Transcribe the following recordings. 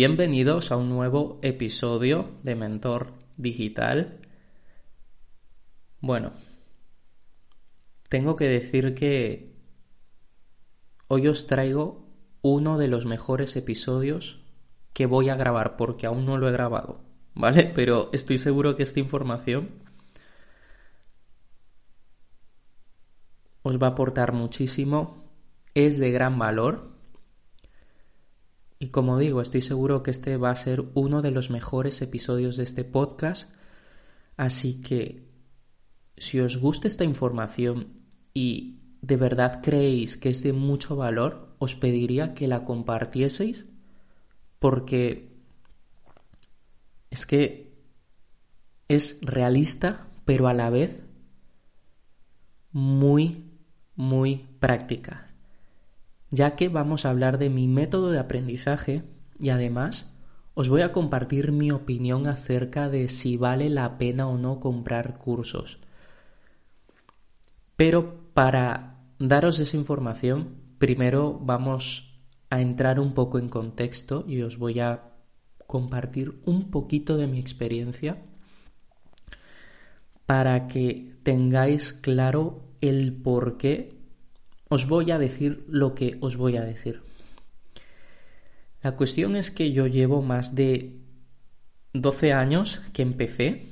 Bienvenidos a un nuevo episodio de Mentor Digital. Bueno, tengo que decir que hoy os traigo uno de los mejores episodios que voy a grabar porque aún no lo he grabado, ¿vale? Pero estoy seguro que esta información os va a aportar muchísimo, es de gran valor y como digo, estoy seguro que este va a ser uno de los mejores episodios de este podcast. Así que, si os gusta esta información y de verdad creéis que es de mucho valor, os pediría que la compartieseis porque es que es realista, pero a la vez muy, muy práctica ya que vamos a hablar de mi método de aprendizaje y además os voy a compartir mi opinión acerca de si vale la pena o no comprar cursos. Pero para daros esa información, primero vamos a entrar un poco en contexto y os voy a compartir un poquito de mi experiencia para que tengáis claro el por qué os voy a decir lo que os voy a decir. La cuestión es que yo llevo más de 12 años que empecé,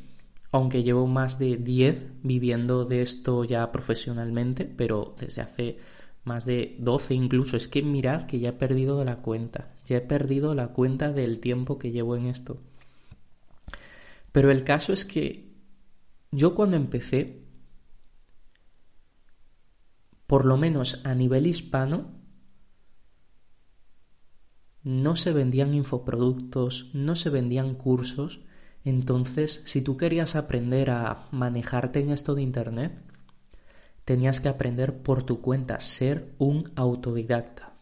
aunque llevo más de 10 viviendo de esto ya profesionalmente, pero desde hace más de 12 incluso. Es que mirad que ya he perdido la cuenta, ya he perdido la cuenta del tiempo que llevo en esto. Pero el caso es que yo cuando empecé por lo menos a nivel hispano, no se vendían infoproductos, no se vendían cursos. Entonces, si tú querías aprender a manejarte en esto de Internet, tenías que aprender por tu cuenta, ser un autodidacta.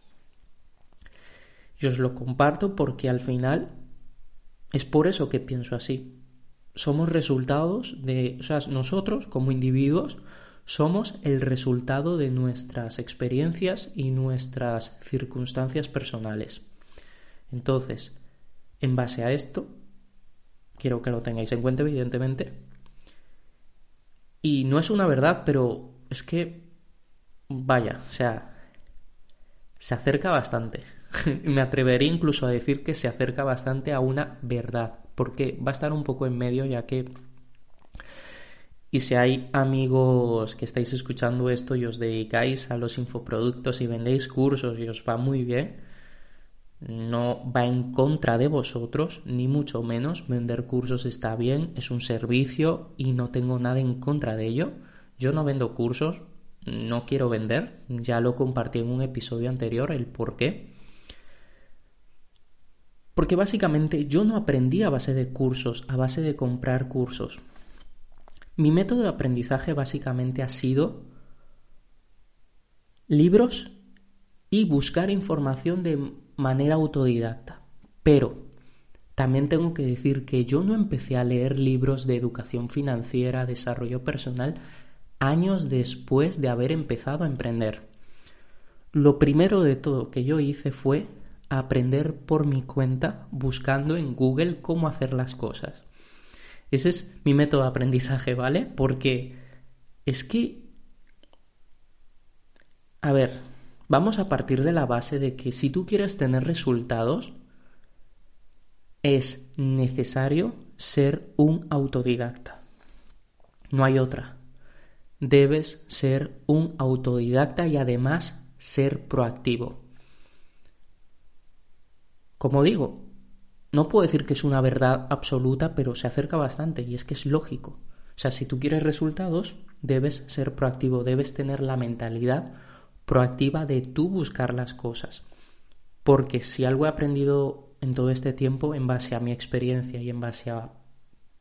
Yo os lo comparto porque al final es por eso que pienso así. Somos resultados de, o sea, nosotros como individuos somos el resultado de nuestras experiencias y nuestras circunstancias personales. Entonces, en base a esto, quiero que lo tengáis en cuenta, evidentemente. Y no es una verdad, pero es que, vaya, o sea, se acerca bastante. Me atrevería incluso a decir que se acerca bastante a una verdad, porque va a estar un poco en medio, ya que y si hay amigos que estáis escuchando esto y os dedicáis a los infoproductos y vendéis cursos y os va muy bien, no va en contra de vosotros, ni mucho menos. Vender cursos está bien, es un servicio y no tengo nada en contra de ello. Yo no vendo cursos, no quiero vender, ya lo compartí en un episodio anterior el por qué. Porque básicamente yo no aprendí a base de cursos, a base de comprar cursos. Mi método de aprendizaje básicamente ha sido libros y buscar información de manera autodidacta. Pero también tengo que decir que yo no empecé a leer libros de educación financiera, desarrollo personal, años después de haber empezado a emprender. Lo primero de todo que yo hice fue aprender por mi cuenta buscando en Google cómo hacer las cosas. Ese es mi método de aprendizaje, ¿vale? Porque es que... A ver, vamos a partir de la base de que si tú quieres tener resultados, es necesario ser un autodidacta. No hay otra. Debes ser un autodidacta y además ser proactivo. Como digo, no puedo decir que es una verdad absoluta, pero se acerca bastante y es que es lógico. O sea, si tú quieres resultados, debes ser proactivo, debes tener la mentalidad proactiva de tú buscar las cosas. Porque si algo he aprendido en todo este tiempo, en base a mi experiencia y en base a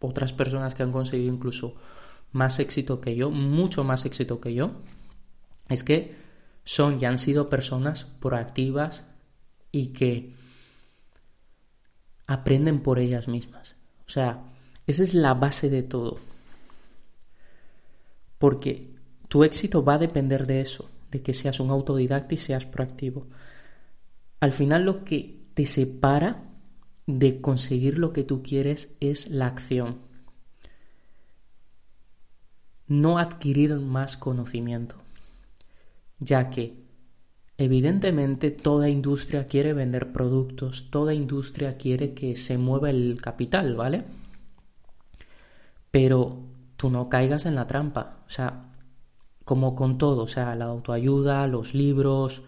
otras personas que han conseguido incluso más éxito que yo, mucho más éxito que yo, es que son y han sido personas proactivas y que aprenden por ellas mismas. O sea, esa es la base de todo. Porque tu éxito va a depender de eso, de que seas un autodidacta y seas proactivo. Al final lo que te separa de conseguir lo que tú quieres es la acción. No adquirir más conocimiento, ya que evidentemente toda industria quiere vender productos, toda industria quiere que se mueva el capital, ¿vale? Pero tú no caigas en la trampa, o sea, como con todo, o sea, la autoayuda, los libros,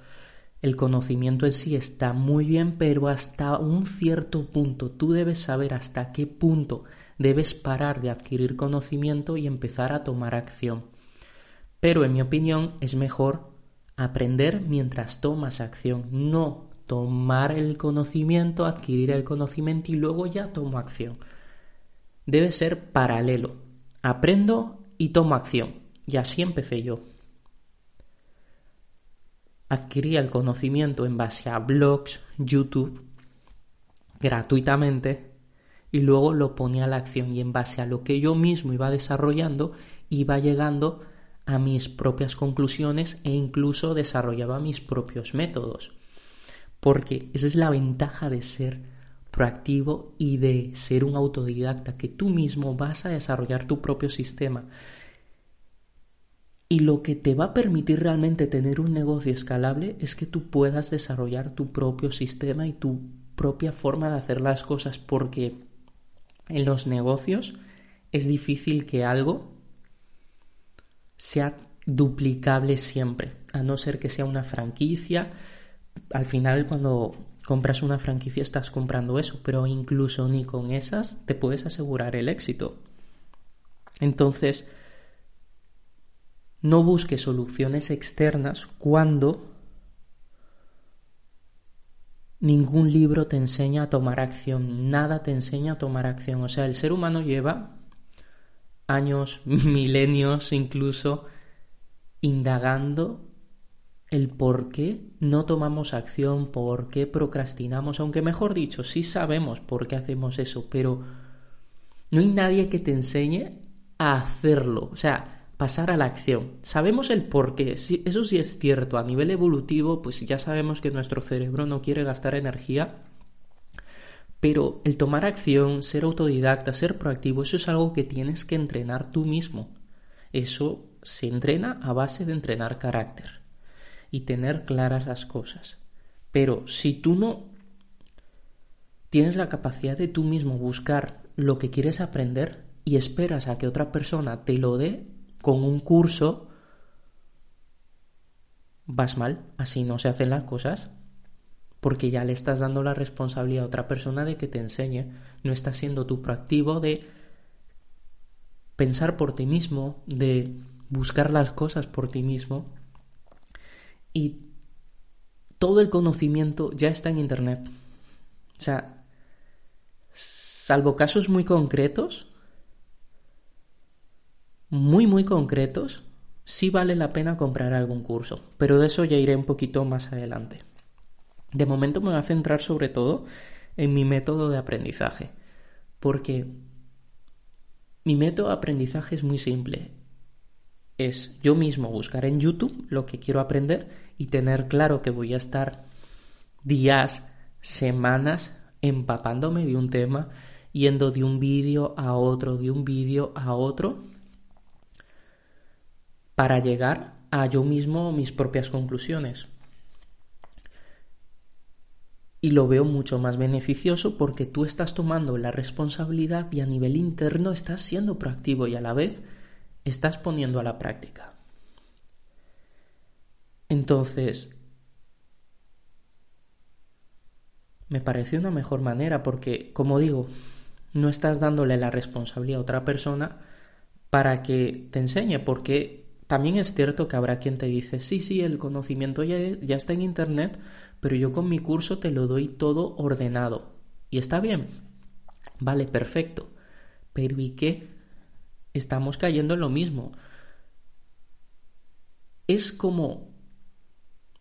el conocimiento en sí está muy bien, pero hasta un cierto punto. Tú debes saber hasta qué punto debes parar de adquirir conocimiento y empezar a tomar acción. Pero en mi opinión es mejor aprender mientras tomas acción, no tomar el conocimiento, adquirir el conocimiento y luego ya tomo acción. Debe ser paralelo. Aprendo y tomo acción. Y así empecé yo. Adquiría el conocimiento en base a blogs, YouTube, gratuitamente, y luego lo ponía a la acción y en base a lo que yo mismo iba desarrollando, iba llegando a mis propias conclusiones e incluso desarrollaba mis propios métodos. Porque esa es la ventaja de ser proactivo y de ser un autodidacta, que tú mismo vas a desarrollar tu propio sistema. Y lo que te va a permitir realmente tener un negocio escalable es que tú puedas desarrollar tu propio sistema y tu propia forma de hacer las cosas porque en los negocios es difícil que algo sea duplicable siempre, a no ser que sea una franquicia. Al final cuando compras una franquicia estás comprando eso, pero incluso ni con esas te puedes asegurar el éxito. Entonces, no busques soluciones externas cuando ningún libro te enseña a tomar acción, nada te enseña a tomar acción. O sea, el ser humano lleva años, milenios incluso, indagando el por qué no tomamos acción, por qué procrastinamos, aunque mejor dicho, sí sabemos por qué hacemos eso, pero no hay nadie que te enseñe a hacerlo. O sea, pasar a la acción. Sabemos el por qué, eso sí es cierto, a nivel evolutivo, pues ya sabemos que nuestro cerebro no quiere gastar energía, pero el tomar acción, ser autodidacta, ser proactivo, eso es algo que tienes que entrenar tú mismo. Eso se entrena a base de entrenar carácter y tener claras las cosas. Pero si tú no tienes la capacidad de tú mismo buscar lo que quieres aprender y esperas a que otra persona te lo dé, con un curso vas mal, así no se hacen las cosas, porque ya le estás dando la responsabilidad a otra persona de que te enseñe, no estás siendo tú proactivo de pensar por ti mismo, de buscar las cosas por ti mismo y todo el conocimiento ya está en Internet. O sea, salvo casos muy concretos, muy muy concretos, sí vale la pena comprar algún curso, pero de eso ya iré un poquito más adelante. De momento me voy a centrar sobre todo en mi método de aprendizaje, porque mi método de aprendizaje es muy simple. Es yo mismo buscar en YouTube lo que quiero aprender y tener claro que voy a estar días, semanas empapándome de un tema, yendo de un vídeo a otro, de un vídeo a otro, para llegar a yo mismo mis propias conclusiones. Y lo veo mucho más beneficioso porque tú estás tomando la responsabilidad y a nivel interno estás siendo proactivo y a la vez estás poniendo a la práctica. Entonces, me parece una mejor manera porque, como digo, no estás dándole la responsabilidad a otra persona para que te enseñe, porque también es cierto que habrá quien te dice, sí, sí, el conocimiento ya, ya está en Internet, pero yo con mi curso te lo doy todo ordenado. Y está bien. Vale, perfecto. Pero ¿y qué? Estamos cayendo en lo mismo. Es como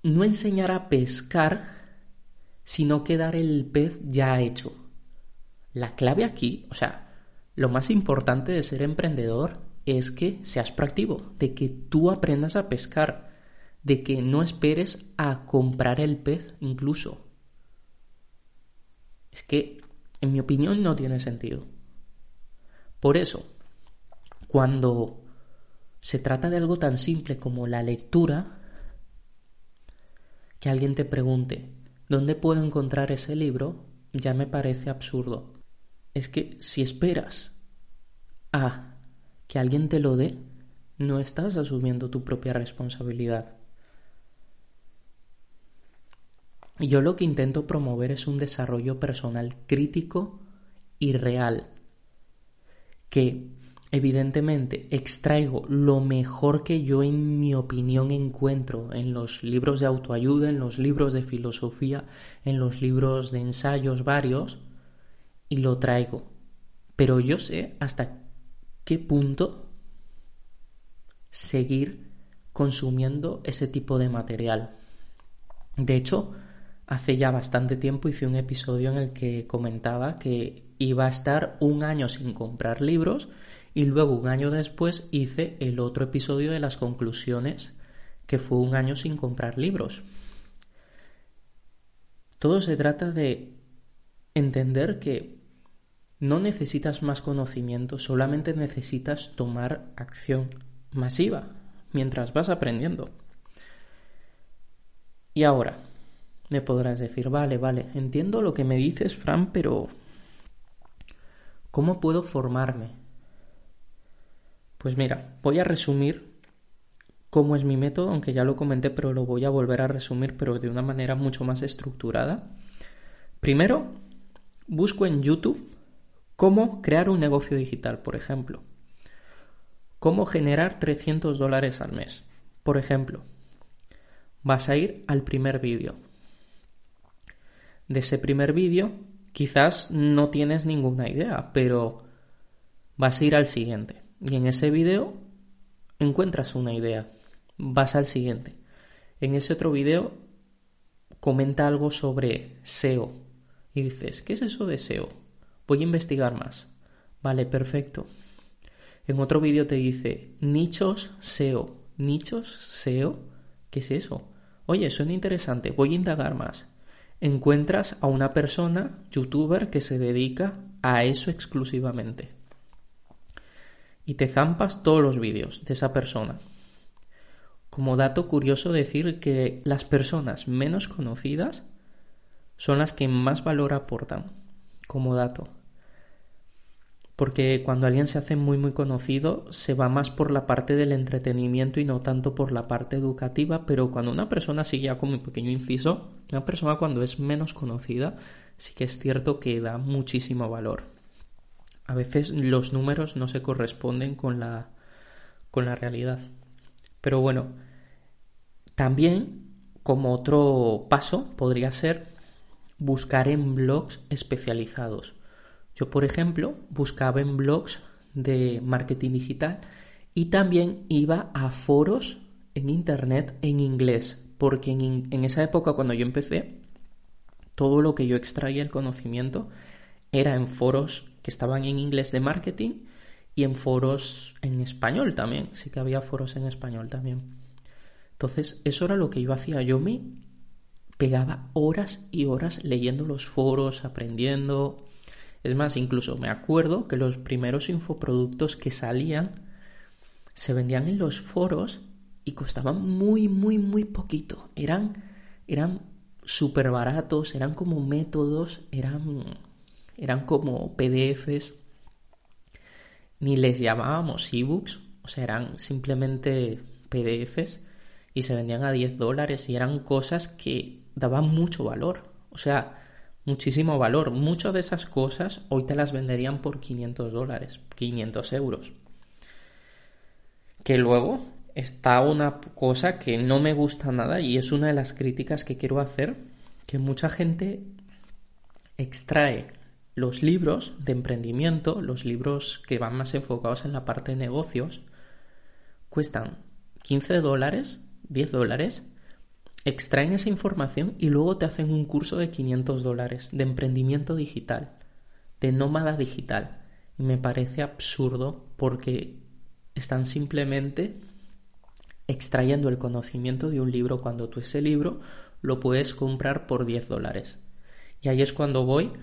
no enseñar a pescar, sino quedar el pez ya hecho. La clave aquí, o sea, lo más importante de ser emprendedor es que seas proactivo, de que tú aprendas a pescar, de que no esperes a comprar el pez incluso. Es que En mi opinión no tiene sentido. Por eso, cuando se trata de algo tan simple como la lectura, que alguien te pregunte, ¿dónde puedo encontrar ese libro? Ya me parece absurdo. Es que si esperas a que alguien te lo dé, no estás asumiendo tu propia responsabilidad. Yo lo que intento promover es un desarrollo personal crítico y real, que evidentemente extraigo lo mejor que yo en mi opinión encuentro en los libros de autoayuda, en los libros de filosofía, en los libros de ensayos varios, y lo traigo. Pero yo sé hasta qué punto seguir consumiendo ese tipo de material. De hecho, hace ya bastante tiempo hice un episodio en el que comentaba que iba a estar un año sin comprar libros y luego un año después hice el otro episodio de las conclusiones que fue un año sin comprar libros. Todo se trata de entender que no necesitas más conocimiento, solamente necesitas tomar acción masiva mientras vas aprendiendo. Y ahora, me podrás decir, vale, vale, entiendo lo que me dices, Fran, pero ¿cómo puedo formarme? Pues mira, voy a resumir cómo es mi método, aunque ya lo comenté, pero lo voy a volver a resumir, pero de una manera mucho más estructurada. Primero, busco en YouTube cómo crear un negocio digital, por ejemplo. Cómo generar 300 dólares al mes. Por ejemplo, vas a ir al primer vídeo de ese primer vídeo, quizás no tienes ninguna idea, pero vas a ir al siguiente. Y en ese vídeo encuentras una idea. Vas al siguiente. En ese otro vídeo comenta algo sobre SEO. Y dices, ¿qué es eso de SEO? Voy a investigar más. Vale, perfecto. En otro vídeo te dice, nichos SEO. ¿Nichos SEO? ¿Qué es eso? Oye, suena interesante, voy a indagar más encuentras a una persona, youtuber, que se dedica a eso exclusivamente. Y te zampas todos los vídeos de esa persona. Como dato curioso decir que las personas menos conocidas son las que más valor aportan, como dato porque cuando alguien se hace muy muy conocido se va más por la parte del entretenimiento y no tanto por la parte educativa, pero cuando una persona sigue ya como pequeño inciso, una persona cuando es menos conocida sí que es cierto que da muchísimo valor. A veces los números no se corresponden con la con la realidad. Pero bueno, también como otro paso podría ser buscar en blogs especializados yo, por ejemplo, buscaba en blogs de marketing digital y también iba a foros en Internet en inglés, porque en, esa época cuando yo empecé, todo lo que yo extraía el conocimiento era en foros que estaban en inglés de marketing y en foros en español también, sí que había foros en español también. Entonces, eso era lo que yo hacía. Yo me pegaba horas y horas leyendo los foros, aprendiendo, es más, incluso me acuerdo que los primeros infoproductos que salían se vendían en los foros y costaban muy, muy, muy poquito. Eran, eran súper baratos, eran como métodos, eran, eran como PDFs. Ni les llamábamos ebooks, o sea, eran simplemente PDFs y se vendían a 10 dólares y eran cosas que daban mucho valor. O sea, muchísimo valor. Muchas de esas cosas hoy te las venderían por 500 dólares, 500 euros. Que luego está una cosa que no me gusta nada y es una de las críticas que quiero hacer, que mucha gente extrae los libros de emprendimiento, los libros que van más enfocados en la parte de negocios, cuestan 15 dólares, 10 dólares, extraen esa información y luego te hacen un curso de 500 dólares de emprendimiento digital, de nómada digital. Y me parece absurdo porque están simplemente extrayendo el conocimiento de un libro cuando tú ese libro lo puedes comprar por 10 dólares. Y ahí es cuando voy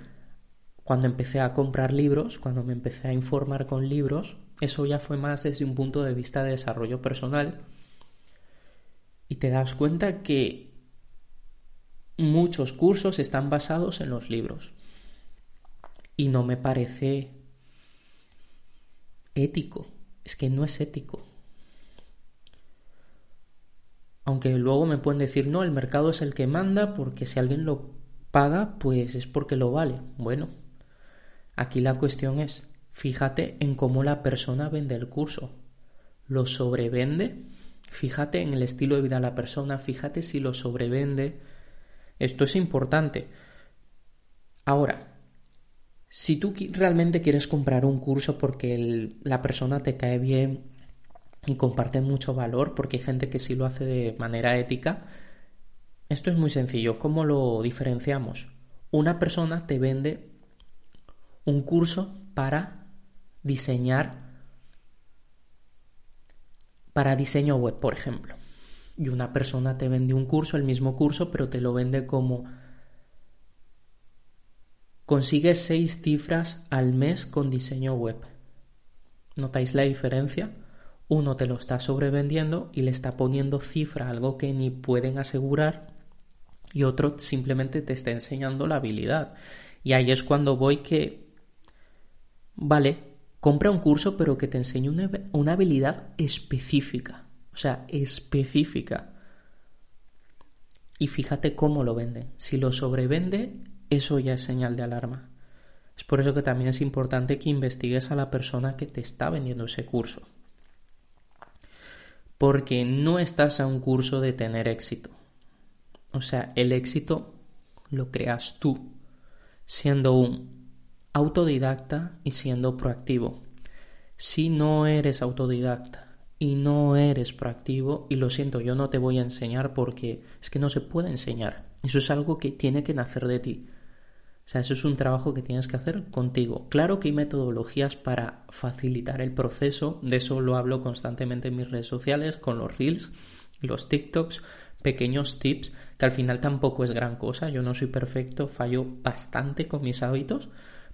cuando empecé a comprar libros, cuando me empecé a informar con libros, eso ya fue más desde un punto de vista de desarrollo personal. Y te das cuenta que muchos cursos están basados en los libros. Y no me parece ético. Es que no es ético. Aunque luego me pueden decir, no, el mercado es el que manda porque si alguien lo paga, pues es porque lo vale. Bueno, aquí la cuestión es, fíjate en cómo la persona vende el curso. ¿Lo sobrevende? Fíjate en el estilo de vida de la persona, fíjate si lo sobrevende. Esto es importante. Ahora, si tú realmente quieres comprar un curso porque la persona te cae bien, y comparte mucho valor porque hay gente que sí lo hace de manera ética. Esto es muy sencillo. ¿Cómo lo diferenciamos? Una persona te vende un curso para diseñar para diseño web, por ejemplo. Y una persona te vende un curso, el mismo curso, pero te lo vende como consigues seis cifras al mes con diseño web. ¿Notáis la diferencia? uno te lo está sobrevendiendo y le está poniendo cifra algo que ni pueden asegurar y otro simplemente te está enseñando la habilidad. Y ahí es cuando voy que, vale, compra un curso pero que te enseñe una, una habilidad específica, o sea, específica. Y fíjate cómo lo vende. Si lo sobrevende, eso ya es señal de alarma. Es por eso que también es importante que investigues a la persona que te está vendiendo ese curso porque no estás a un curso de tener éxito. O sea, el éxito lo creas tú, siendo un autodidacta y siendo proactivo. Si no eres autodidacta y no eres proactivo, y lo siento, yo no te voy a enseñar porque es que no se puede enseñar. Eso es algo que tiene que nacer de ti. O sea, eso es un trabajo que tienes que hacer contigo. Claro que hay metodologías para facilitar el proceso, de eso lo hablo constantemente en mis redes sociales, con los reels, los TikToks, pequeños tips, que al final tampoco es gran cosa, yo no soy perfecto, fallo bastante con mis hábitos,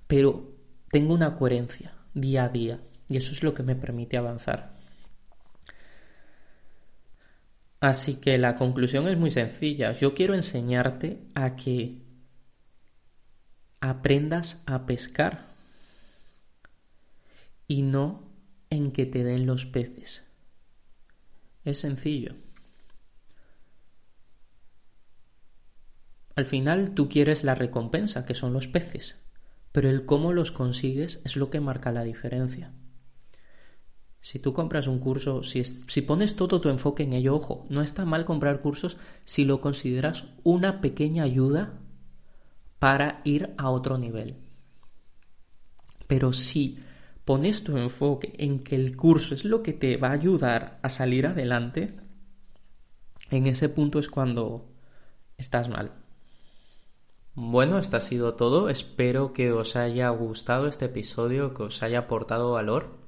pero tengo una coherencia día a día y eso es lo que me permite avanzar. Así que la conclusión es muy sencilla, yo quiero enseñarte a que aprendas a pescar y no en que te den los peces. Es sencillo. Al final tú quieres la recompensa, que son los peces, pero el cómo los consigues es lo que marca la diferencia. Si tú compras un curso, si, pones todo tu enfoque en ello, ojo, no está mal comprar cursos si lo consideras una pequeña ayuda para ir a otro nivel. Pero si pones tu enfoque en que el curso es lo que te va a ayudar a salir adelante, en ese punto es cuando estás mal. Bueno, esto ha sido todo. Espero que os haya gustado este episodio, que os haya aportado valor.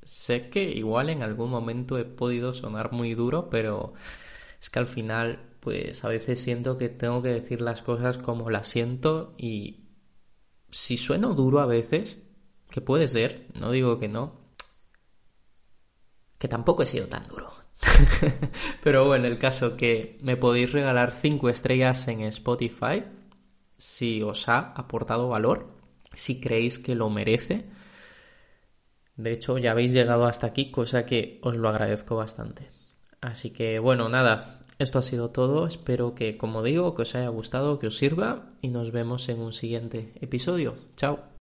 Sé que igual en algún momento he podido sonar muy duro, pero es que al final pues a veces siento que tengo que decir las cosas como las siento y si sueno duro a veces, que puede ser, no digo que no, que tampoco he sido tan duro. Pero bueno, el caso que me podéis regalar 5 estrellas en Spotify si os ha aportado valor, si creéis que lo merece. De hecho, ya habéis llegado hasta aquí, cosa que os lo agradezco bastante. Así que bueno, nada, esto ha sido todo. Espero que, como digo, que os haya gustado, que os sirva y nos vemos en un siguiente episodio. Chao.